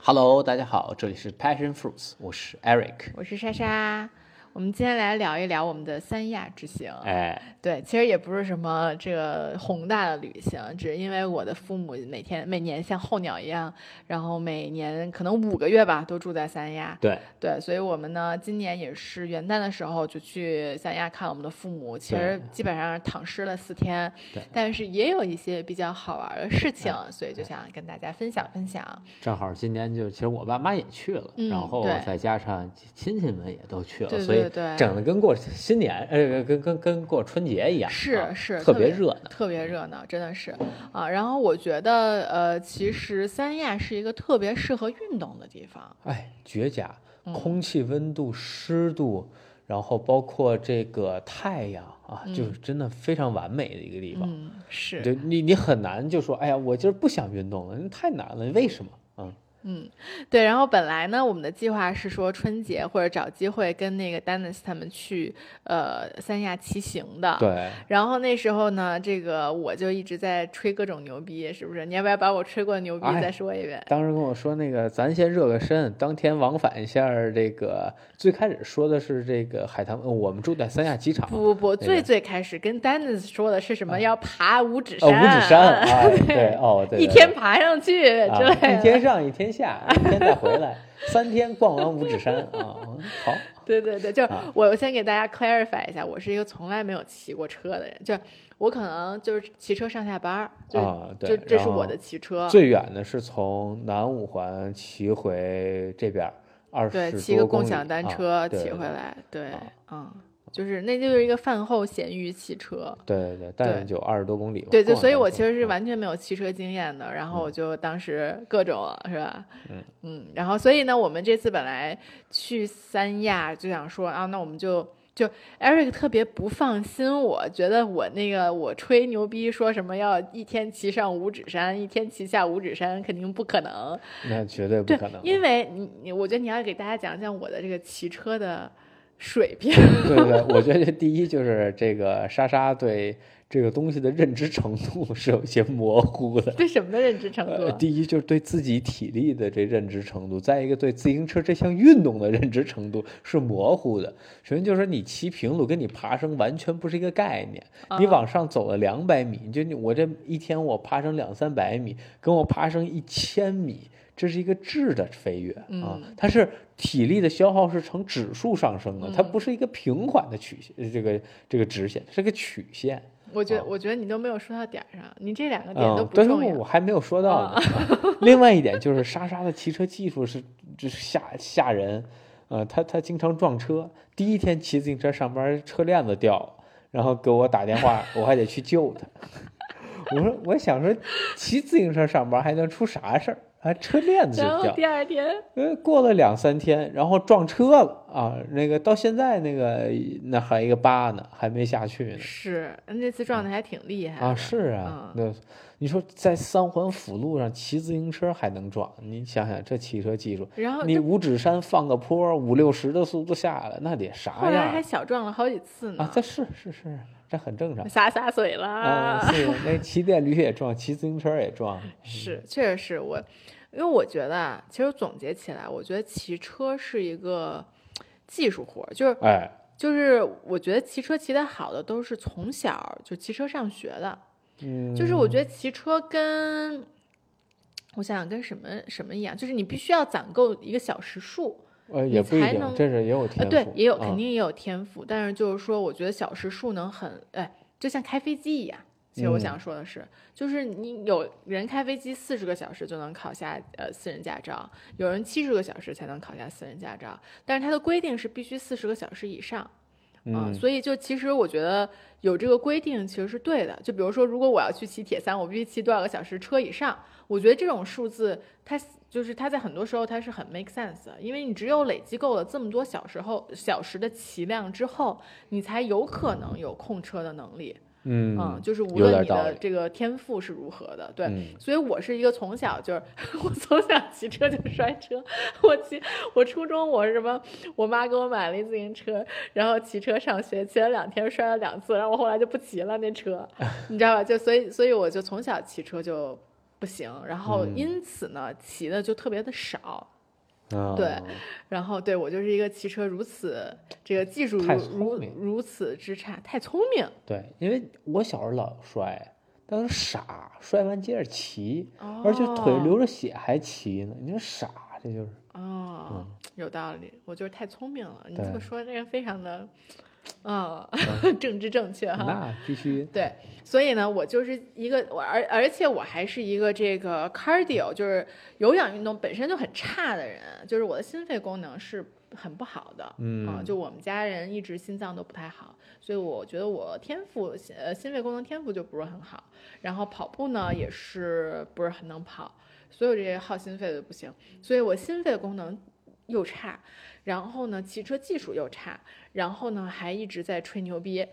Hello，大家好，这里是 Passion Fruits，我是 Eric。我是莎莎， 我们今天来聊一聊我们的三亚之行。哎，对，其实也不是什么这个宏大的旅行，只是因为我的父母每天每年像候鸟一样，然后每年可能五个月吧都住在三亚。对，对，所以我们呢今年也是元旦的时候就去三亚看我们的父母，其实基本上躺尸了四天对，但是也有一些比较好玩的事情，所以就想跟大家分享分享。正好今年就其实我爸妈也去了，嗯然后再加上亲戚们也都去了，所以对对整的跟过新年呃跟跟跟过春节一样，是啊是特别别热闹。特别热闹，真的是啊。然后我觉得，呃，其实三亚是一个特别适合运动的地方。哎，绝佳，嗯空气温度、湿度，然后包括这个太阳啊，就是真的非常完美的一个地方。嗯，是，就你你很难就说，哎呀，我今儿不想运动了，那太难了，为什么？嗯，嗯，对。然后本来呢，我们的计划是说春节或者找机会跟那个 Dennis 他们去呃三亚骑行的。。对，然后那时候呢，这个我就一直在吹各种牛逼，是不是？你要不要把我吹过的牛逼哎再说一遍？当时跟我说那个，咱先热个身，当天往返一下这个。最开始说的是这个海棠，嗯我们住在三亚机场，不不不，那个最最开始跟 Dennis 说的是什么？啊要爬五指哦，山。五指山啊，对，哦，对，一天爬上去之啊类的。一天上一天下，一天再回来，三天逛完五指山啊，好，对对对，就啊。我先给大家 clarify 一下，我是一个从来没有骑过车的人，就我可能就是骑车上下班儿，就、啊对就这是我的骑车。最远的是从南五环骑回这边二十对，骑个共享单啊车骑回来，对啊，嗯，就是那就是一个饭后闲鱼骑车。对对对，但就二十多公里吧。对对，所以我其实是啊完全没有骑车经验的，然后我就当时各种是吧，嗯嗯，然后所以呢，我们这次本来去三亚就想说啊，那我们就就 Eric 特别不放心我，觉得我那个我吹牛逼说什么要一天骑上五指山，一天骑下五指山，肯定不可能。那绝对不可能，，因为你你，我觉得你要给大家讲讲我的这个骑车的水平。对对对，我觉得第一就是这个莎莎对这个东西的认知程度是有些模糊的。对什么的认知程度呃，？第一就是对自己体力的这认知程度，再一个对自行车这项运动的认知程度是模糊的。首先就是说你骑平路跟你爬升完全不是一个概念。你啊往上走了两百米，你就你我这一天我爬升两三百米，跟我爬升一千米，这是一个质的飞跃啊嗯，它是体力的消耗是呈指数上升的，它嗯不是一个平缓的曲线，这个这个直线，是个曲线。我觉我觉得你都没有说到点儿上，你这两个点都不重要。我还没有说到呢。啊 另外一点就是莎莎的骑车技术是就是吓吓人，呃，她她经常撞车。第一天骑自行车上班，车链子掉了，然后给我打电话，我还得去救她。我说我想说，骑自行车上班还能出啥事儿？啊，车链子就掉。然后第二天，呃，过了两三天，然后撞车了啊！那个到现在那个那还一个疤呢，还没下去呢。是那次撞的还挺厉害啊，是啊，嗯那你说在三环辅路上骑自行车还能撞，你想想这骑车技术，你然后你五指山放个坡，五六十的速度下来，那得啥后来样还小撞了好几次呢，啊？这是是是，这很正常洒洒水了。啊。是那骑电驴也撞，骑自行车也撞，是，确实是我，因为我觉得啊，其实总结起来，我觉得骑车是一个技术活，就是哎，就是我觉得骑车骑得好的都是从小就骑车上学的，嗯，就是我觉得骑车跟我想想跟什么什么一样，就是你必须要攒够一个小时数，呃也不一定，才能这是也有呃，天赋，对，也有啊肯定也有天赋，但是就是说，我觉得小时数能很，哎，就像开飞机一样。其实我嗯想说的是，就是你有人开飞机四十个小时就能考下呃私人驾照，有人七十个小时才能考下私人驾照，但是它的规定是必须四十个小时以上。嗯，所以就其实我觉得有这个规定其实是对的。就比如说，如果我要去骑铁三，我必须骑多少个小时车以上？我觉得这种数字它就是它在很多时候它是很 make sense 的，因为你只有累积够了这么多小时后小时的骑量之后，你才有可能有控车的能力。嗯嗯，就是无论你的这个天赋是如何的，对，嗯所以我是一个从小就是 我从小骑车就摔车，我骑我初中我是什么，我妈给我买了一自行车，然后骑车上学，骑了两天摔了两次，然后我后来就不骑了那车，你知道吧？就所以所以我就从小骑车就不行，然后嗯因此呢，骑的就特别的少。啊对然后对我就是一个骑车如此这个技术如此之差，太聪明对，因为我小时候老摔，但是傻，摔完接着骑，哦，而且腿流着血还骑呢，你说傻，这就是。哦，有道理，我就是太聪明了。你这么说，这个非常的，啊，政治正确哈。那必须。对，所以呢，我就是一个我，而而且我还是一个这个 cardio，就是有氧运动本身就很差的人，就是我的心肺功能是很不好的，嗯。啊就我们家人一直心脏都不太好，所以我觉得我天赋呃心肺功能天赋就不是很好，然后跑步呢也是不是很能跑，所有这些耗心肺的不行，所以我心肺功能又差，然后呢骑车技术又差，然后呢还一直在吹牛逼。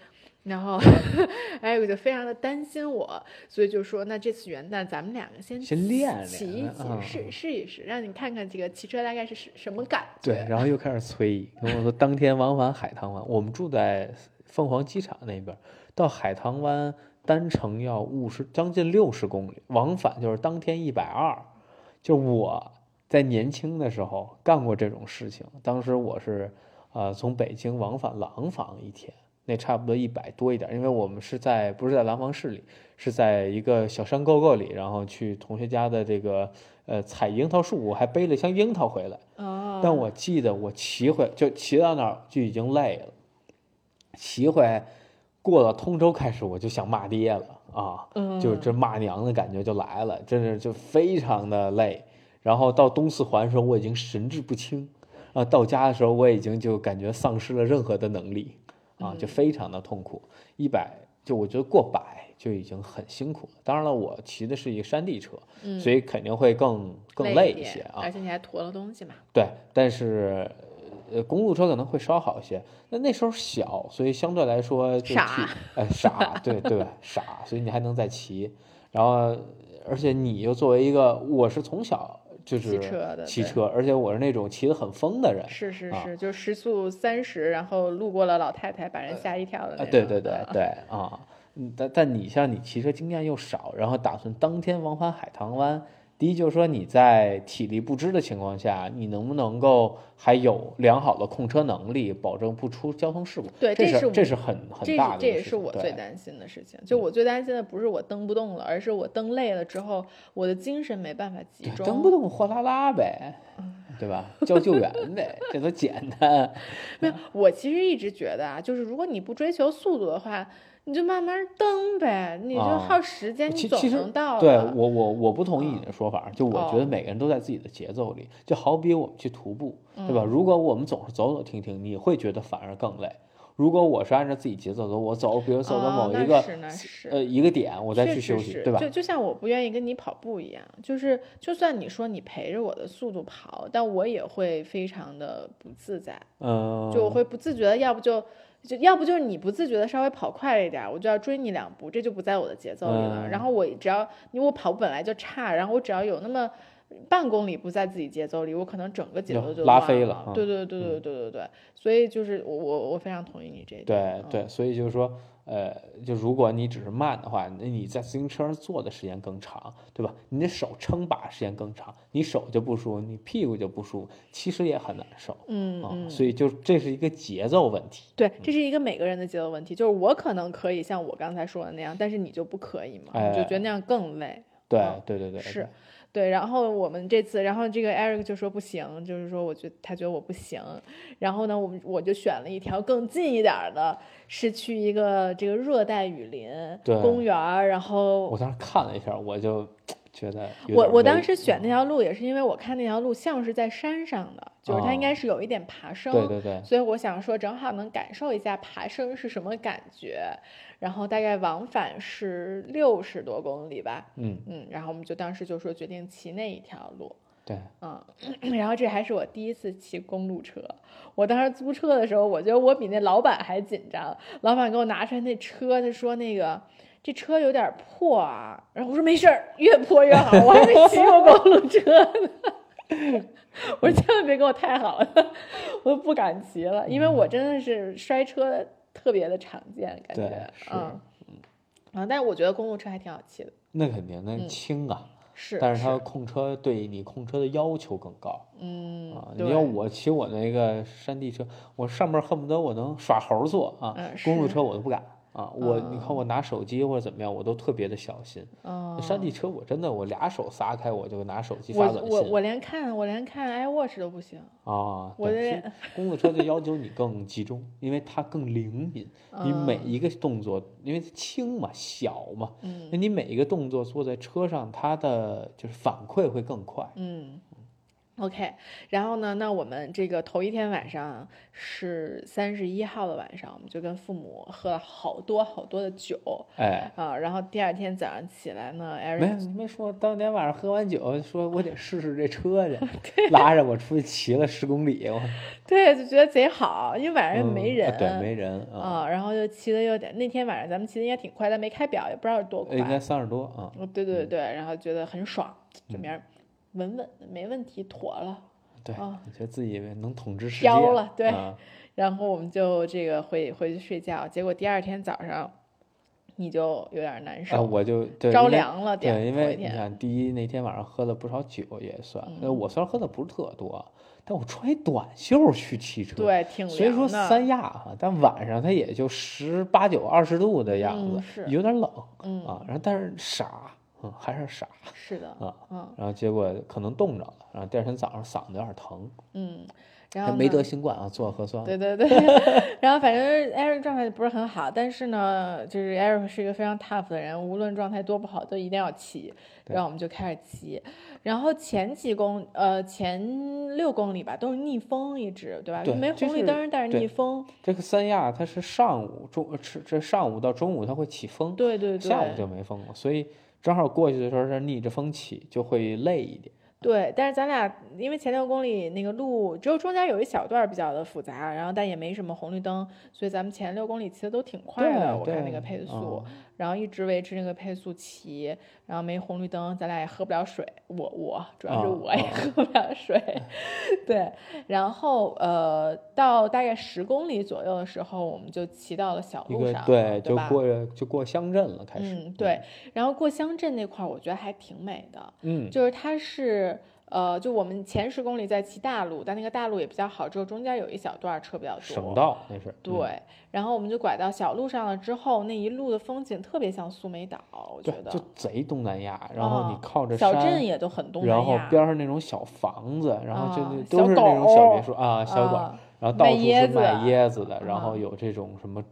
然后，哎，我就非常的担心我，所以就说，那这次元旦咱们两个先先练练骑一骑，嗯试试一试，让你看看这个骑车大概是什什么感觉。对，然后又开始催，跟我说当天往返海棠湾，我们住在凤凰机场那边，到海棠湾单程要五十将近六十公里，往返就是当天一百二。就我在年轻的时候干过这种事情，当时我是呃从北京往返廊坊一天，那差不多一百多一点，因为我们是在不是在廊坊市里，是在一个小山沟沟里，然后去同学家的这个呃采樱桃树，我还背了一箱樱桃回来。哦，但我记得我骑回就骑到那儿就已经累了，骑回来过了通州开始我就想骂爹了啊，嗯就这骂娘的感觉就来了，真是就非常的累。然后到东四环的时候我已经神志不清，啊，到家的时候我已经就感觉丧失了任何的能力啊，就嗯非常的痛苦。一百就我觉得过百就已经很辛苦了。当然了，我骑的是一个山地车，嗯所以肯定会更更累一些啊。而且你还驮了东西嘛。对，但是呃，公路车可能会稍好一些。那那时候小，所以相对来说就傻，呃，傻，对对，傻，所以你还能再骑。然后，而且你又作为一个，我是从小就是骑车的骑车，而且我是那种骑得很疯的人。是是啊是，就时速三十，然后路过了老太太，把人吓一跳的那啊，种。对对对啊对啊，嗯，但但你像你骑车经验又少，然后打算当天往返海棠湾，第一就是说你在体力不支的情况下，你能不能够还有良好的控车能力，保证不出交通事故？对这是这是很很大的一个这也是我最担心的事情。就我最担心的不是我蹬不动了，而是我蹬累了之后，我的精神没办法集中。蹬不动货拉拉呗，对吧？叫救援呗，这都简单。没有，我其实一直觉得啊，就是如果你不追求速度的话，你就慢慢蹬呗，你就啊耗时间，你总能到对我我我不同意你的说法，就我觉得哦每个人都在自己的节奏里，就好比我们去徒步，对嗯吧？如果我们总是走走停停，你会觉得反而更累。如果我是按照自己节奏走，我走，比如走到某一个、呃一个点，我再去休息，对吧？就就像我不愿意跟你跑步一样，就是就算你说你陪着我的速度跑，但我也会非常的不自在，嗯，就我会不自觉的，要不就就要不就是你不自觉的稍微跑快了一点儿，我就要追你两步，这就不在我的节奏里了。嗯然后我只要因为我跑步本来就差，然后我只要有那么半公里不在自己节奏里，我可能整个节奏就拉。飞了嗯对对对对对对对，所以就是我我我非常同意你这一点。对对，所以就是说，呃，就如果你只是慢的话，那你在自行车上坐的时间更长，对吧？你的手撑把时间更长，你手就不舒服，你屁股就不舒服，其实也很难受啊。嗯嗯，所以就这是一个节奏问题。对，这是一个每个人的节奏问题，就是我可能可以像我刚才说的那样，但是你就不可以嘛，你就觉得那样更累。对对对，是，对，然后我们这次，然后这个 Eric 就说不行，就是说我觉得他觉得我不行，然后呢，我们我就选了一条更近一点儿的，是去一个这个热带雨林公园，然后我当时看了一下，我就觉得我我当时选嗯那条路也是因为我看那条路像是在山上的，就是它应该哦是有一点爬升，对对对，所以我想说正好能感受一下爬升是什么感觉，然后大概往返是六十多公里吧，嗯嗯，然后我们就当时就说决定骑那一条路。对，嗯，然后这还是我第一次骑公路车。我当时租车的时候，我觉得我比那老板还紧张。老板给我拿出来那车，他说那个这车有点破啊。然后我说没事儿，越破越好。我还没骑过公路车呢。我说千万别给我太好了，我不敢骑了，因为我真的是摔车特别的常见，感对觉是嗯啊，但是我觉得公路车还挺好骑的。那肯定，那嗯轻啊，是，但是它控车对你控车的要求更高嗯啊。，你要我骑我那个山地车，我上面恨不得我能耍猴坐啊，嗯公路车我都不敢啊。我你看嗯我拿手机或者怎么样，我都特别的小心。嗯，山地车我真的我俩手撒开我就拿手机我发短信我我连看我连看 iWatch 都不行，啊。我对，这其实 公路车就要求你更集中，因为它更灵敏，你每嗯一个动作，因为它轻嘛小嘛，嗯那你每一个动作坐在车上，它的就是反馈会更快。嗯，OK，然后呢，那我们这个头一天晚上是三十一号的晚上，我们就跟父母喝了好多好多的酒哎，啊，然后第二天早上起来呢没没说，当天晚上喝完酒，说我得试试这车去，拉着我出去骑了十公里，我对就觉得贼好，因为晚上又没人，啊对，没人啊，啊，然后就骑的有点，那天晚上咱们骑的应该挺快，但没开表，也不知道是多快。应该三十多啊。哦，对对对，然后觉得很爽，这名儿稳稳的，没问题，妥了。对，觉得自己能统治世界飘了对啊 然后我们就这个回回去睡觉，结果第二天早上你就有点难啊，受，我就对着凉了。点对，因为你看，第一那天晚上喝了不少酒也算，我虽然喝的不是特多，但我穿一短袖去骑车，对，挺虽说凉的。三亚哈，但晚上它也就十八九、二十度的样子，嗯是有点冷嗯，啊。然后但是傻，嗯，还是傻是的，啊。嗯然后结果可能冻着了，然后第二天早上嗓子有点疼，嗯，然后没得新冠啊，做了核酸。对对对，然后反正 Eric 状态不是很好，但是呢，就是 Eric 是一个非常 tough 的人，无论状态多不好，都一定要骑。然后我们就开始骑，然后前几公呃前六公里吧都是逆风一直，对吧？对没红绿灯，但是逆风。这个三亚它是上午中这上午到中午它会起风，对对对，下午就没风了，所以正好过去的时候是逆着风起，就会累一点。对，但是咱俩因为前六公里那个路只有中间有一小段比较的复杂，然后但也没什么红绿灯，所以咱们前六公里骑的都挺快的，我看那个配速，嗯然后一直维持那个配速骑，然后没红绿灯，咱俩也喝不了水，我我主要是啊我也啊喝不了水，对，然后呃到大概十公里左右的时候，我们就骑到了小路上，对对，就？过就过乡镇了，开始。嗯，对，然后过乡镇那块儿，我觉得还挺美的，嗯，就是它是呃，就我们前十公里在骑大路，但那个大路也比较好，只有中间有一小段车比较多。省道那是。嗯对，然后我们就拐到小路上了之后，那一路的风景特别像苏梅岛，我觉，得就贼东南亚，然后你啊靠着小镇，也都很东南亚然后。边上那种小房子，然后就都是那种小别墅啊，小狗，啊然后到处是卖椰子椰子的，然啊后有这种什么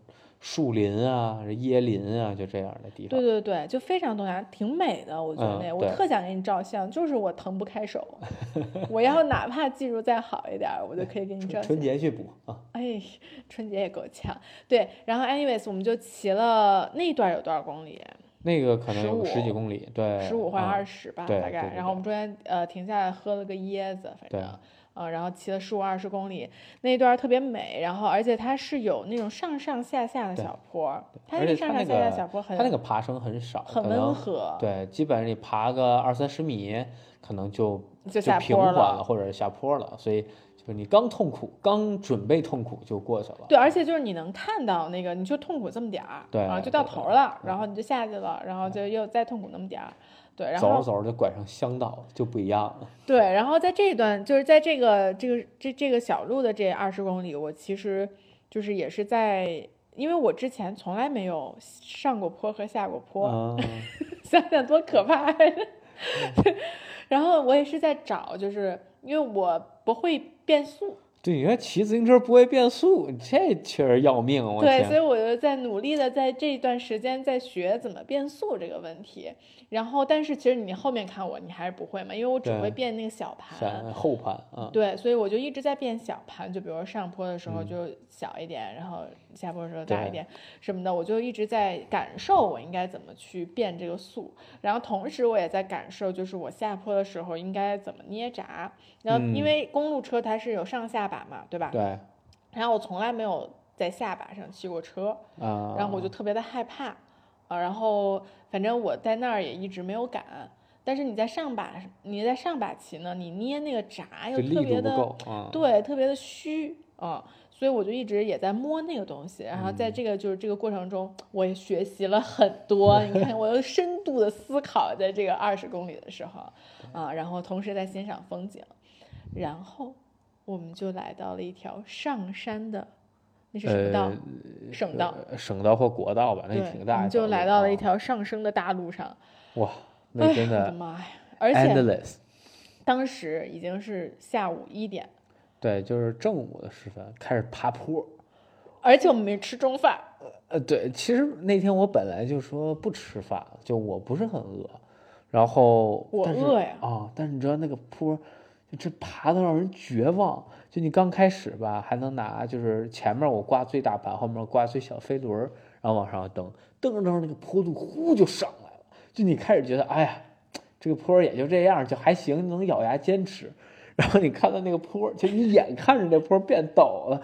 树林啊、椰林啊，就这样的地方。对对对，就非常东南亚，挺美的，我觉得嗯那、我特想给你照相，就是我腾不开手，我要哪怕技术再好一点儿，我就可以给你照相。春春节去补啊，哎，春节也够呛。对，然后 anyways，我们就骑了那段有多少公里？那个可能有个十几15公里，对，十五或者啊二十吧，大概。然后我们中间呃停下来喝了个椰子，反对正。呃，然后骑了十五二十公里，那一段特别美，然后而且它是有那种上上下下的小坡，它那个上上下下个小坡很它那个爬升很少，很温和，对，基本上你爬个二三十米，可能就就下坡缓了，了。或者下坡了，所以就是你刚痛苦，刚准备痛苦就过去了。对，而且就是你能看到那个，你就痛苦这么点儿，对然后就到头了，然后你就下去了，然后就又再痛苦那么点儿，对，然后走着走着就拐上乡道，就不一样了。对，然后在这一段，就是在这个这个这这个小路的这二十公里，我其实就是也是在，因为我之前从来没有上过坡和下过坡，嗯，想想多可怕呀！然后我也是在找，就是因为我不会变速，对，你看骑自行车不会变速，这确实要命！我对，所，以我就在努力的在这一段时间在学怎么变速这个问题。然后，但是其实你后面看我，你还是不会嘛，因为我只会变那个小盘。后盘啊，对，所以我就一直在变小盘，就比如说上坡的时候嗯就小一点，然后下坡的时候大一点什么的，我就一直在感受我应该怎么去变这个速，然后同时我也在感受，就是我下坡的时候应该怎么捏闸，然后因嗯。为公路车它是有上下把嘛，对吧？对。然后我从来没有在下把上骑过车，啊，然后我就特别的害怕，啊，然后反正我在那儿也一直没有敢。但是你在上把，你在上把骑呢，你捏那个闸又特别的对，特别的虚，嗯，所以我就一直也在摸那个东西，然后在这个就是这个过程中，我也学习了很多。你看，我又深度的思考，在这个二十公里的时候，啊，然后同时在欣赏风景，然后我们就来到了一条上山的，那是什么道？省道，呃省道或国道吧，那对，挺大的。我们就来到了一啊条上升的大路上。哇，哎那真呀我的的妈呀！而且。当时已经是下午一点，对，就是正午的时分开始爬坡。而且我们没吃中饭。呃，对，其实那天我本来就说不吃饭，就我不是很饿，然后我饿呀啊，但是你知道那个坡，就这爬的让人绝望。就你刚开始吧，还能拿就是前面我挂最大盘，后面挂最小飞轮，然后往上蹬，蹬着蹬着那个坡度呼就上来了。就你开始觉得，哎呀，这个坡也就这样，就还行，能咬牙坚持。然后你看到那个坡，就你眼看着那坡变陡了，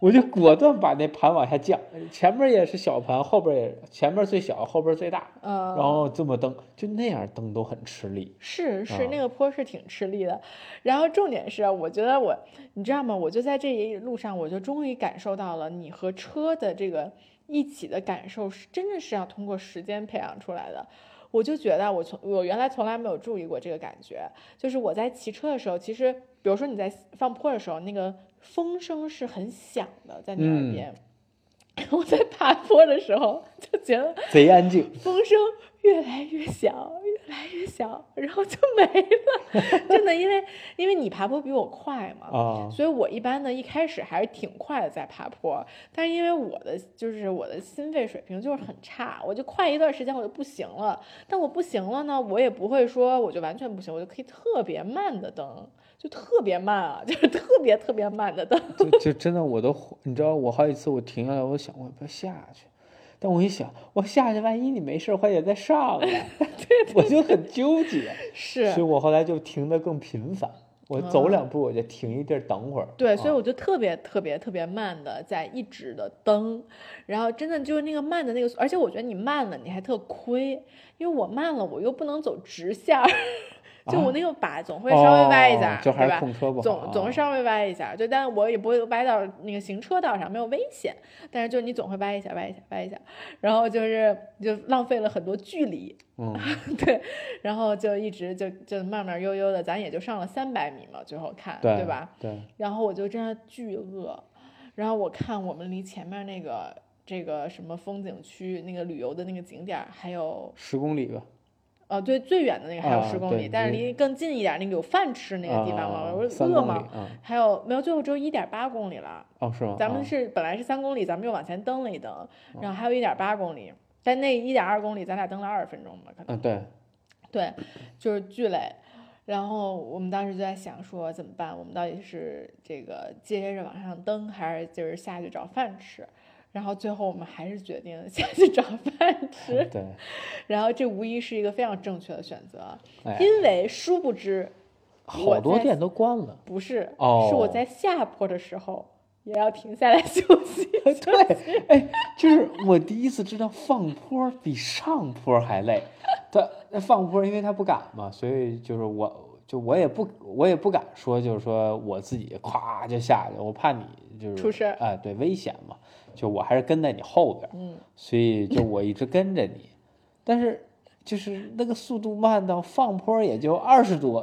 我就果断把那盘往下降，前面也是小盘，后边也前面最小，后边最大，嗯，然后这么蹬，就那样蹬都很吃力。是是，啊那个坡是挺吃力的。然后重点是，我觉得我，你知道吗？我就在这一路上，我就终于感受到了你和车的这个一起的感受，是真的是要通过时间培养出来的。我就觉得我从我原来从来没有注意过这个感觉，就是我在骑车的时候，其实比如说你在放坡的时候，那个风声是很响的，在你耳嗯边。我在爬坡的时候就觉得贼安静，风声越来越小，越来越小，然后就没了。真的，因为因为你爬坡比我快嘛，啊，所以我一般呢一开始还是挺快的在爬坡，但是因为我的就是我的心肺水平就是很差，我就快一段时间我就不行了。但我不行了呢，我也不会说我就完全不行，我就可以特别慢的蹬，就特别慢啊，就是特别特别慢的蹬。就就真的我都，你知道我好几次我停下来，我想我要不要下去，但我一想我下去，万一你没事儿，我还得再上来，我就很纠结，是所以我后来就停的更频繁，我走两步我就停一地儿等会儿。对，所以啊我就特别特别特别慢的在一直的蹬，然后真的就是那个慢的那个，而且我觉得你慢了你还特亏，因为我慢了我又不能走直线儿，就我那个把总会稍微歪一下，啊哦就还是对吧？控车不，总总是稍微歪一下，就但我也不会歪到那个行车道上，没有危险，但是就你总会歪一下，歪一下，歪一下，然后就是就浪费了很多距离，嗯，对，然后就一直就就慢慢悠悠的，咱也就上了三百米嘛，最后看，对吧？？对，然后我就真的巨饿，然后我看我们离前面那个这个什么风景区那个旅游的那个景点还有十公里吧，呃对最远的那个还有啊十公里，对但是离离更近一点儿那个有饭吃那个地方嘛，啊我饿嘛，啊，还有没有最后只有一点八公里了，哦是吗？咱们啊是本来是三公里，咱们又往前蹬了一蹬，哦然后还有一点八公里，但那一点二公里咱俩蹬了二十分钟吧，可能啊对，对，就是巨累。然后我们当时就在想说怎么办？我们到底是这个接着往上蹬，还是就是下去找饭吃？然后最后我们还是决定 下去找饭吃。对，然后这无疑是一个非常正确的选择，哎，因为殊不知好多店都关了。不是，哦是我在下坡的时候也要停下来休息。对，哎，就是我第一次知道放坡比上坡还累。他那放坡，因为他不敢嘛，所以就是我，就我也不，我也不敢说，就是说我自己咵就下去，我怕你就是出事儿哎，对，危险嘛。就我还是跟在你后边儿，嗯，所以就我一直跟着你，但是就是那个速度慢到放坡也就二十多，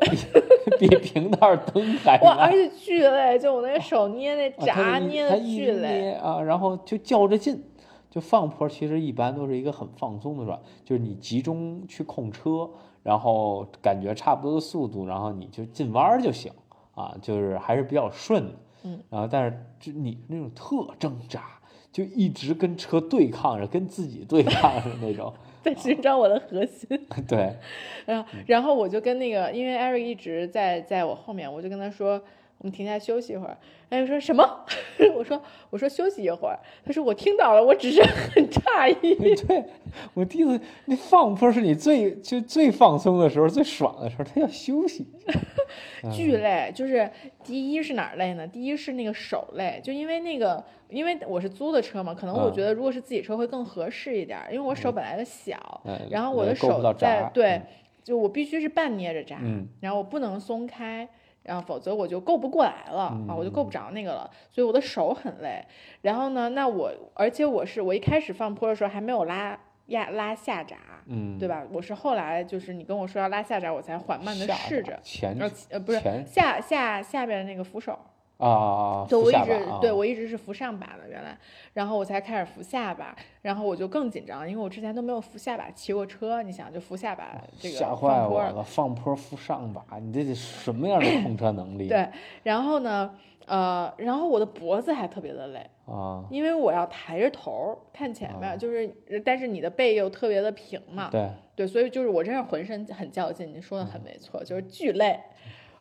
比 比平道蹬还哇，而。且巨累，就我那个手捏那闸一捏的巨累。啊，然后就较着劲，就放坡，其实一般都是一个很放松的状态，就是你集中去控车，然后感觉差不多的速度，然后你就进弯儿就行啊，就是还是比较顺的。嗯，然后但是就你那种特挣扎，就一直跟车对抗着，跟自己对抗着那种。在寻找我的核心。对，然后，然后我就跟那个，因为艾瑞一直在在我后面，我就跟他说，我们停下休息一会儿。艾瑞说什么？我说我说休息一会儿。他说我听到了，我只是很诧异。对我第一次那放坡是你最就最放松的时候，最爽的时候，他要休息。巨累，就是第一是哪儿累呢？第一是那个手累，就因为那个，因为我是租的车嘛，可能我嗯觉得如果是自己车会更合适一点儿，因为我手本来就小，嗯然后我的手在对嗯，就我必须是半捏着闸，嗯然后我不能松开。然后否则我就够不过来了啊，我就够不嗯着那个了，所以我的手很累。然后呢，那我而且我是我一开始放坡的时候还没有拉压拉下闸，嗯，对吧？我是后来就是你跟我说要拉下闸，我才缓慢的试着，巴前呃呃不是前下下下边那个扶手。啊啊啊，对，我一直对我一直是扶上把的，原来，然后我才开始扶下巴，然后我就更紧张，因为我之前都没有扶下巴骑过车，你想就扶下巴这个放吓坏坡儿，我了，放坡扶上把，你这得什么样的 控车能力？对，然后呢，呃，然后我的脖子还特别的累，啊，因为我要抬着头看前面，啊就是，但是你的背又特别的平嘛，对，对，所以就是我真是浑身很较劲，你说的很没错，就是巨累。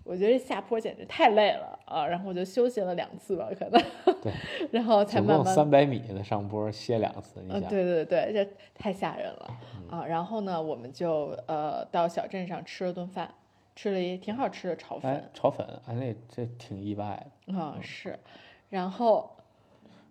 我觉得下坡简直太累了啊，然后我就休息了两次吧，可能，对，然后才慢慢三百米的上坡歇两次，你嗯，想，对对对，这太吓人了啊！然后呢，我们就呃到小镇上吃了顿饭，吃了一挺好吃的炒哎粉，炒粉，哎，那这挺意外的。啊是，然后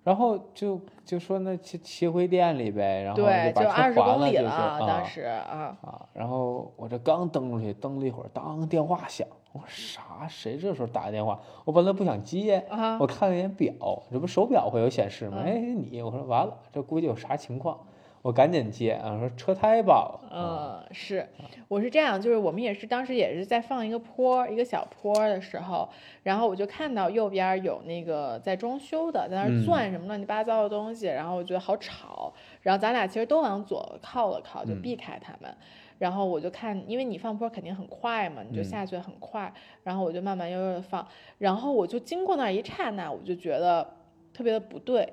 然后就就说那骑骑回店里呗，然后对，把车二十还了，就是公里了啊，当啊时啊，啊，然后我这刚蹬出去，蹬了一会儿，当电话响，我说啥？谁这时候打电话？我本来不想接，啊我看了一眼表，这不手表会有显示吗？嗯哎，你，我说完了，这估计有啥情况，我赶紧接啊，说车胎爆了，啊嗯，是，我是这样，就是我们也是当时也是在放一个坡，一个小坡的时候，然后我就看到右边有那个在装修的，在那钻什么乱七八糟的东西，然后我觉得好吵，然后咱俩其实都往左靠了靠，就嗯避开他们。然后我就看，因为你放坡肯定很快嘛，你就嗯。下去很快，然后我就慢慢悠悠的放，然后我就经过那一刹那，我就觉得特别的不对，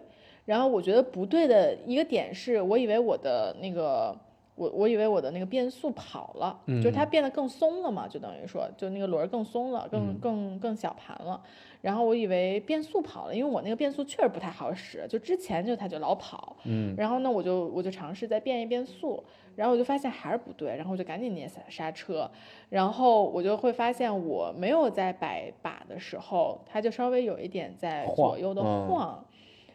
然后我觉得不对的一个点是，我以为我的那个，我我以为我的那个变速跑了，就是它嗯变得更松了嘛，就等于说，就那个轮儿更松了，更嗯更更小盘了。然后我以为变速跑了，因为我那个变速确实不太好使，就之前就它就老跑。嗯然后呢，我就我就尝试再变一变速，然后我就发现还是不对，然后我就赶紧捏刹刹车，然后我就会发现我没有在摆把的时候，它就稍微有一点在左右的嗯晃。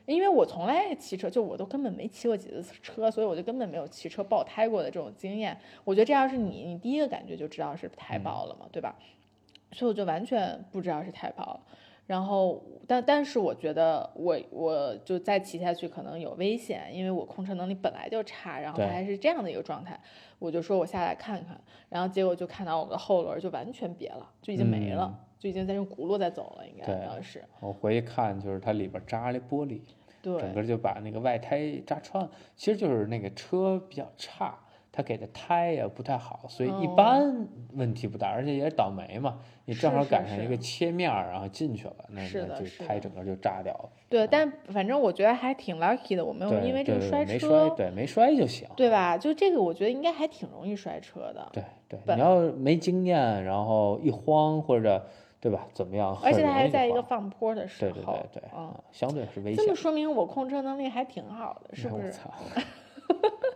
因为我从来骑车，就我都根本没骑过几次车，所以我就根本没有骑车爆胎过的这种经验。我觉得这要是你，你第一个感觉就知道是胎嗯爆了嘛，对吧？所以我就完全不知道是胎爆了。然后，但但是我觉得我我就再骑下去可能有危险，因为我控车能力本来就差，然后对还是这样的一个状态，我就说我下来看看，然后结果就看到我的后轮就完全瘪了，就已经没了，就已经在用轱辘在走了，应该当时我回去看，就是它里边扎了玻璃，对整个就把那个外胎扎穿了。其实就是那个车比较差，它给的胎也不太好，所以一哦般问题不大，而且也是倒霉嘛，你正好赶上一个切面儿，然后进去了，那是那的是的就胎整个就炸掉了。对，但反正我觉得还挺 lucky 的，我没有因为这对对个摔车，没摔，对，没摔就行。对吧？就这个我觉得应该还挺容易摔车的，对对，你要没经验，然后一慌或者对吧，怎么样，而且它很容易就还在一个放坡的时对对候，对对，嗯，啊相对是危险这么。说明我控车能力还挺好的，是不是？哎我操！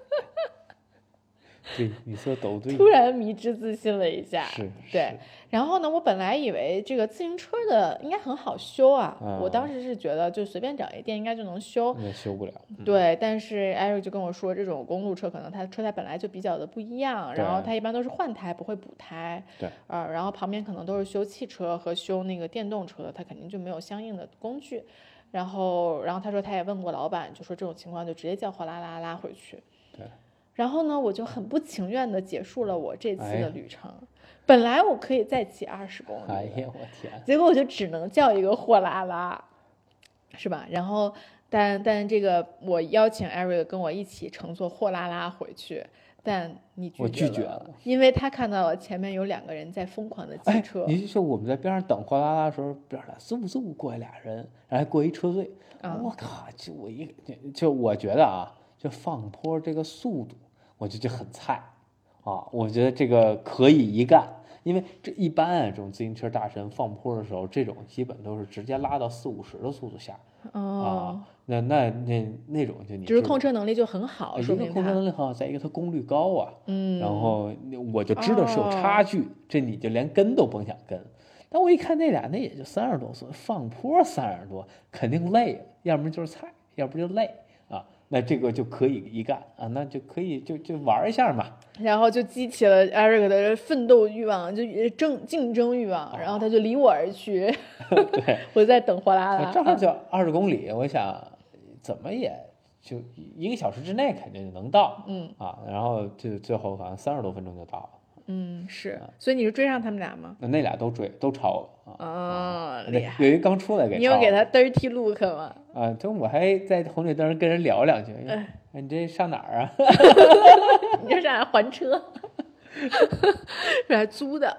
对，你说都对，突然迷之自信了一下，是，对。然后呢，我本来以为这个自行车的应该很好修啊，我当嗯时是觉得就随便找一店应该就能修，也修不了。嗯对。但是艾瑞就跟我说，这种公路车可能它车胎本来就比较的不一样，然后它一般都是换胎，不会补胎，对，啊，然后旁边可能都是修汽车和修那个电动车的，它肯定就没有相应的工具。然后，然后他说他也问过老板，就说这种情况就直接叫货拉拉拉回去。对。然后呢，我就很不情愿的结束了我这次的旅程。本来我可以再骑二十公里的，哎呀，我天！结果我就只能叫一个货拉拉，是吧？然后，但但这个我邀请 Eric 跟我一起乘坐货拉拉回去，但你拒我绝拒绝了因为他看到了前面有两个人在疯狂的骑哎车，，你就说我们在边上等货拉拉的时候，边上来嗖嗖过来俩人，然后还过一车队，啊我靠！就我一个，就我觉得啊，就放坡这个速度，我觉得就很菜啊，我觉得这个可以一干。因为这一般啊，这种自行车大神放坡的时候，这种基本都是直接拉到四五十的速度下哦，啊。那那那那种就你就是控车能力就很好，呃一个控制说明他，能力很好，再一个它功率高啊。嗯，然后我就知道是有差距，这你就连跟都甭想跟。但我一看那俩，那也就三十多岁，放坡三十多，肯定累，要么就是菜，要不就累啊。那这个就可以一干啊，那就可以就就玩一下嘛。然后就激起了 Eric 的奋斗欲望，就争竞争欲望，然后他就离我而去。对，我在等货拉拉。正好就二十公里，我想怎么也就一个小时之内肯定就能到。嗯啊，然后就最后好像三十多分钟就到了。嗯，是，所以你是追上他们俩吗？那那俩都追都超了啊。啊，厉对，害！有一刚出来给你有给他 dirty look 吗？啊，就我还在红绿灯跟人聊两句，哎哎你这上哪儿啊？你这是来还车？是还租的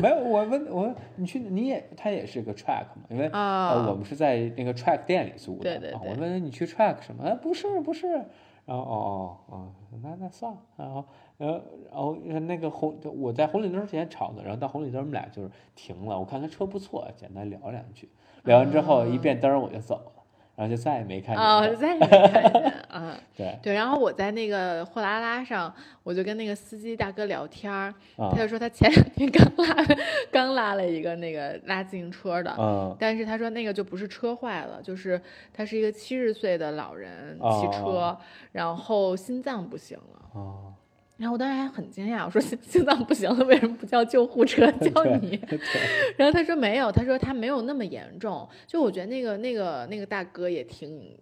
没有，我问我你去你也他也是个 track 嘛，因为、啊呃我们是在那个 track 店里租的。啊对对对我问你去 track 什么？哎，不是不是。然后哦哦哦，那那算了。然后然后然后那个红，我在红绿灯之前吵的，然后到红绿灯我们俩就是停了，我看他车不错，简单聊两句。聊完之后一变灯我就走，然后就再也没看见啊，他。我在里面看见啊。对对，然后我在那个货拉拉上，我就跟那个司机大哥聊天他就说他前两天刚拉刚拉了一个那个拉自行车的，嗯但是他说那个就不是车坏了，就是他是一个七十岁的老人哦骑车，然后心脏不行了。哦，然后我当时还很惊讶，我说心心脏不行了，为什么不叫救护车 叫你？然后他说没有，他说他没有那么严重。就我觉得那个那个那个大哥也挺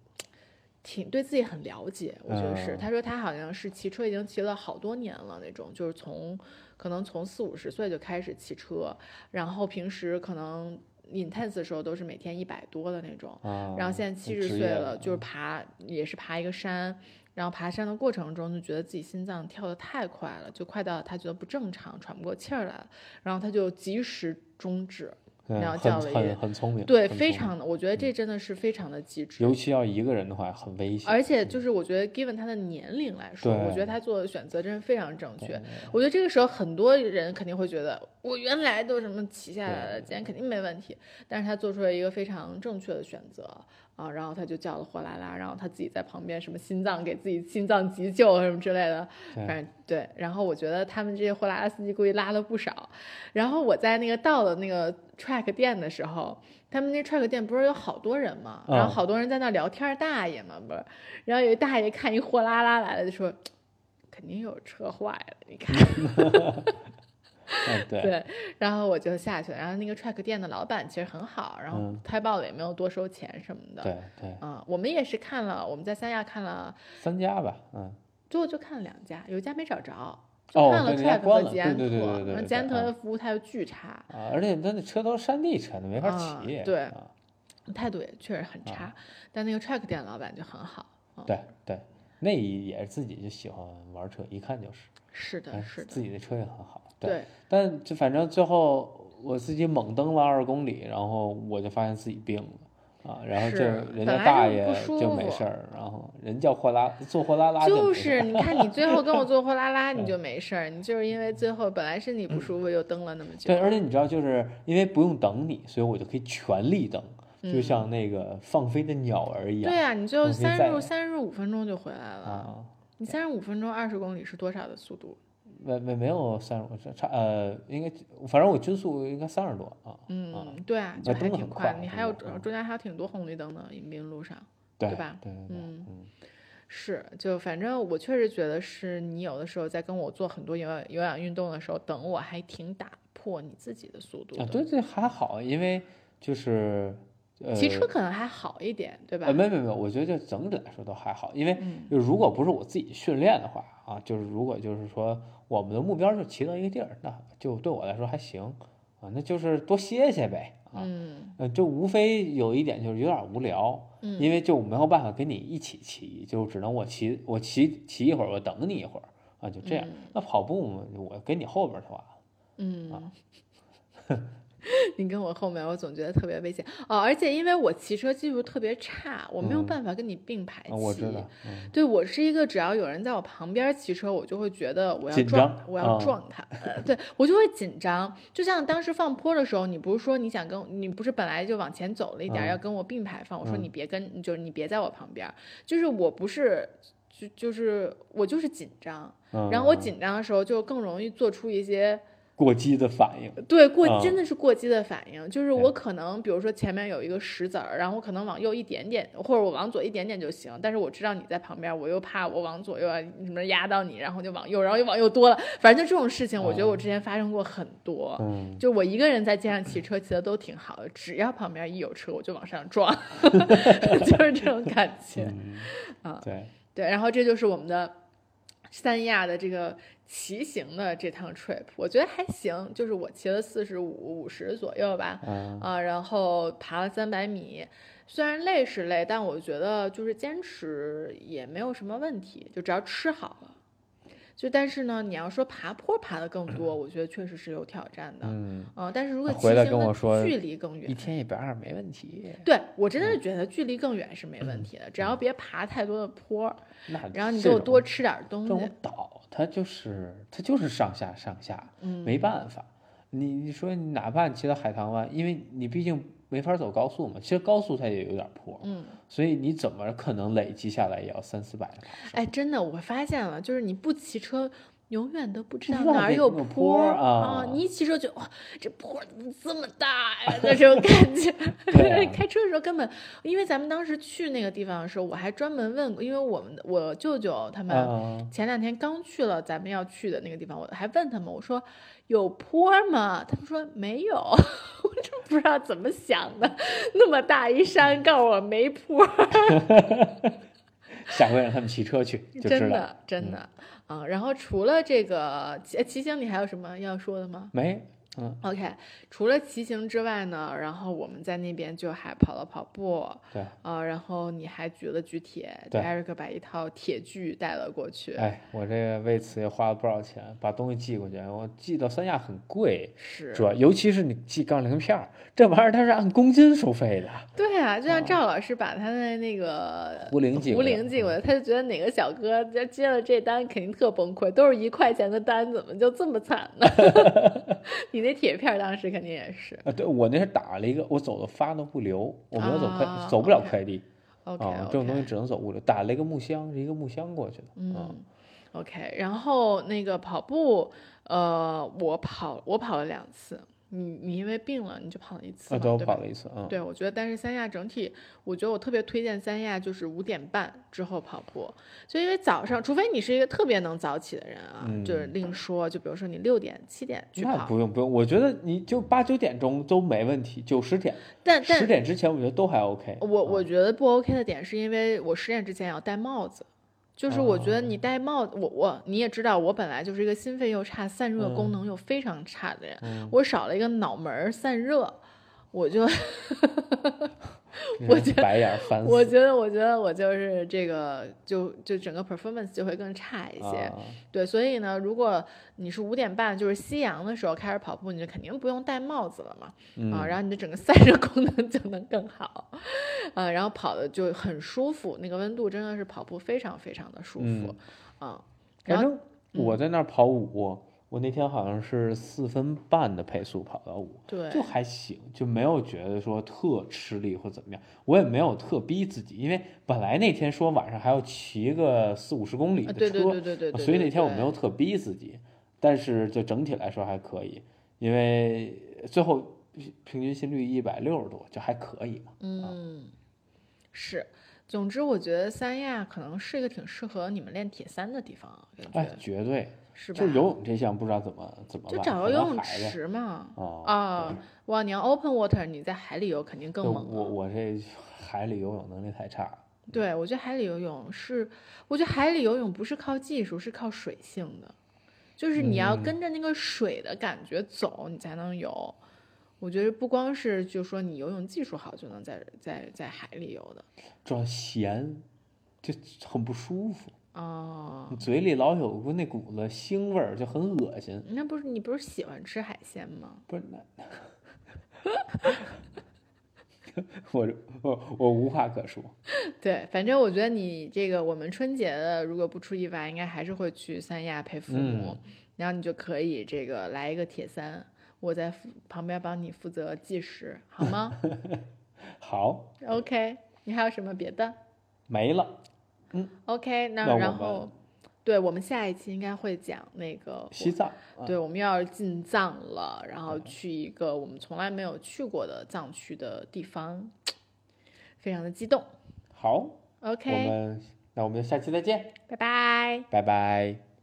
挺对自己很了解，我觉得是。嗯他说他好像是骑车已经骑了好多年了那种，就是从可能从四五十岁就开始骑车，然后平时可能 intense 的时候都是每天一百多的那种。啊，然后现在七十岁了，就是爬也是爬一个山，然后爬山的过程中就觉得自己心脏跳得太快了，就快到他觉得不正常，喘不过气儿来了，然后他就及时终止。嗯然后很很叫了一个很聪明，对，很聪明非常的，我觉得这真的是非常的机智。尤其要一个人的话，很危险。而且就是我觉得，given 他的年龄来说，我觉得他做的选择真是非常正确。我觉得这个时候很多人肯定会觉得，我原来都什么骑下来了，对今天肯定没问题。但是他做出了一个非常正确的选择啊，然后他就叫了货拉拉，然后他自己在旁边什么心脏给自己心脏急救什么之类的，反正对。然后我觉得他们这些货拉拉司机估计拉了不少。然后我在那个到了那个 track 店的时候，他们那 track 店不是有好多人嘛，然后嗯好多人在那聊天儿，大爷嘛不是，然后有一大爷看一货拉拉来了，就说 肯定有车坏了，你看。嗯，对，对，然后我就下去了，然后那个 track 店的老板其实很好，然后嗯开报了也没有多收钱什么的。对对，嗯，我们也是看了，我们在三亚看了，三家吧，嗯，最后就看了两家，有一家没找着，就哦看了 track 和吉安特，对对对对对对然后吉安特啊的服务态度巨差，啊，而且他那车都是山地车，那没法啊骑。对啊态度也确实很差，但那个 track 店老板就很好。嗯对对，那也是自己就喜欢玩车，一看就是，是的，哎是的，自己的车也很好。对，但就反正最后我自己猛蹬了二十公里，然后我就发现自己病了啊，然后就人家大爷就没服事儿，然后人叫货拉坐货拉拉就是你看你最后跟我坐货拉拉，你 就没事儿，你就是因为最后本来身体不舒服又蹬了那么久。对，而且你知道，就是因为不用等你，所以我就可以全力蹬，就像那个放飞的鸟儿一样。嗯对啊、你就我可以再三十三十五分钟就回来了。啊，你三十五分钟二十公里是多少的速度？没没没有三十，差呃，应该反正我均速应该三十多啊。嗯，对啊，就还挺快你还有中间还有挺多红绿灯的，迎宾路上。对对吧对对对，嗯嗯是，就反正我确实觉得是你有的时候在跟我做很多有氧有氧运动的时候，等我还挺打破你自己的速度的。啊，对对还好，因为就是呃，骑车可能还好一点，对吧？呃，没没没，我觉得就整体来说都还好，因为嗯就如果不是我自己训练的话啊，就是如果就是说我们的目标是骑到一个地儿，那就对我来说还行啊，那就是多歇歇呗啊，嗯呃，就无非有一点就是有点无聊，嗯，因为就没有办法跟你一起骑，就只能我骑我骑骑一会儿，我等你一会儿啊，就这样。嗯那跑步嘛，我跟你后边儿就完了。嗯，你跟我后面，我总觉得特别危险哦。而且因为我骑车技术特别差，我没有嗯办法跟你并排骑。啊，我知道，嗯，对我是一个，只要有人在我旁边骑车，我就会觉得我要撞张，我要啊撞他，呃对我就会紧张。就像当时放坡的时候，你不是说你想跟你不是本来就往前走了一点，嗯要跟我并排放，我说嗯你别跟，就是你别在我旁边，就是我不是。就就是我就是紧张，然后我嗯紧张的时候就更容易做出一些过激的反应。对，过啊真的是过激的反应，就是我可能，比如说前面有一个石子儿，然后我可能往右一点点，或者我往左一点点就行，但是我知道你在旁边，我又怕我往左又要什么压到你，然后就往右，然后又往右多了，反正就这种事情，我觉得我之前发生过很多。嗯，就我一个人在街上骑车，骑的都挺好的，只要旁边一有车，我就往上撞，就是这种感觉。嗯啊对，对，然后这就是我们的三亚的这个骑行的这趟 trip，我觉得还行，就是我骑了四十五、五十左右吧，嗯啊，然后爬了三百米，虽然累是累，但我觉得就是坚持也没有什么问题，就只要吃好了。就但是呢，你要说爬坡爬的更多，我觉得确实是有挑战的。嗯，嗯，但是如果骑回来行的跟我说距离更远一，天一百二没问题。对我真的是觉得距离更远是没问题的，只要别爬太多的坡儿，那然后你给我多吃点东西这种西。岛，它就是它就是上下上下，嗯，没办法。你你说你哪怕你骑到海棠湾，因为你毕竟没法走高速嘛，其实高速它也有点坡，嗯，所以你怎么可能累积下来也要三四百的？哎，真的，我发现了，就是你不骑车，永远都不知道哪儿有坡啊你一骑车就哇，这坡怎么这么大呀？那种感觉。啊 开车的时候根本，因为咱们当时去那个地方的时候，我还专门问过，因为我们我舅舅他们啊，前两天刚去了咱们要去的那个地方，我还问他们，我说有坡吗？他们说没有，不知道怎么想的，那么大一山，告诉我没坡。下回让他们骑车去 就知道。真的真的啊、然后除了这个骑骑行，你还有什么要说的吗没，嗯，？OK，除了骑行之外呢，然后我们在那边就还跑了跑步，对，啊、然后你还举了举铁对，Eric 把一套铁具带了过去，哎，我这个为此也花了不少钱，把东西寄过去。我寄到三亚很贵，是主要尤其是你寄杠铃片儿，这玩意儿它是按公斤收费的。对啊，就像赵老师把他的那个壶铃寄壶铃寄过来，他就觉得哪个小哥接接了这单肯定特崩溃，都是一块钱的单，怎么就这么惨呢？你那铁片当时肯定也是啊，对我那是打了一个，我走的发都不流，我没有走快，啊走不了快递 OK，, 啊，这种东西只能走物流，打了一个木箱，是一个木箱过去的。嗯，OK，然后那个跑步，呃，我跑我跑了两次，你你因为病了你就跑了一次啊，嘛，对，吧跑了一次，嗯，对，我觉得，但是三亚整体，我觉得我特别推荐三亚，就是五点半之后跑步。就因为早上，除非你是一个特别能早起的人啊，就是另说。就比如说你六点、七点去跑那跑，不用不用，我觉得你就八九点钟都没问题，九十点，但但十点之前我觉得都还 OK。我我觉得不 OK 的点是因为我十点之前要戴帽子，就是我觉得哦。你戴帽子，我我你也知道，我本来就是一个心肺又差、散热功嗯。能又非常差的人，嗯。我少了一个脑门儿散热，我就真我觉得白眼翻。我觉得我觉得我就是这个就就整个 performance 就会更差一些。啊。对，所以呢，如果你是五点半就是夕阳的时候开始跑步，你就肯定不用戴帽子了嘛，嗯啊，然后你的整个散热功能就能更好，啊，然后跑的就很舒服，那个温度真的是跑步非常非常的舒服，嗯。啊，然后反正我在那儿跑五，我那天好像是四分半的配速跑到五，对，就还行，就没有觉得说特吃力或怎么样。我也没有特逼自己，因为本来那天说晚上还要骑个四五十公里啊的车，对对对对对对，所以那天我没有特逼自己。但是就整体来说还可以，因为最后平均心率一百六十多，就还可以嘛。嗯，是。总之，我觉得三亚可能是一个挺适合你们练铁三的地方哎，绝对，是吧？就游泳这项不知道怎么怎么就办，找个游泳池嘛。哦啊，哇，你要 open water，你在海里游肯定更猛了。我我这海里游泳能力太差了。对，我觉得海里游泳是，我觉得海里游泳不是靠技术，是靠水性的，就是你要嗯跟着那个水的感觉走，你才能游。我觉得不光是就说你游泳技术好就能在在在海里游的主要咸，就很不舒服，哦。你嘴里老有股那股子腥味儿，就很恶心。那不是你不是喜欢吃海鲜吗？不是那，我我我无话可说。对，反正我觉得你这个我们春节的，如果不出意外，应该还是会去三亚陪父母，嗯然后你就可以这个来一个铁三，我在旁边帮你负责计时，好吗 好，？OK，你还有什么别的没了。？OK，那然后对我们下一期应该会讲那个西藏，啊对，我们要进藏了，然后去一个我们从来没有去过的藏区的地方，非常的激动。好，OK，们那我们下期再见，拜拜。拜拜。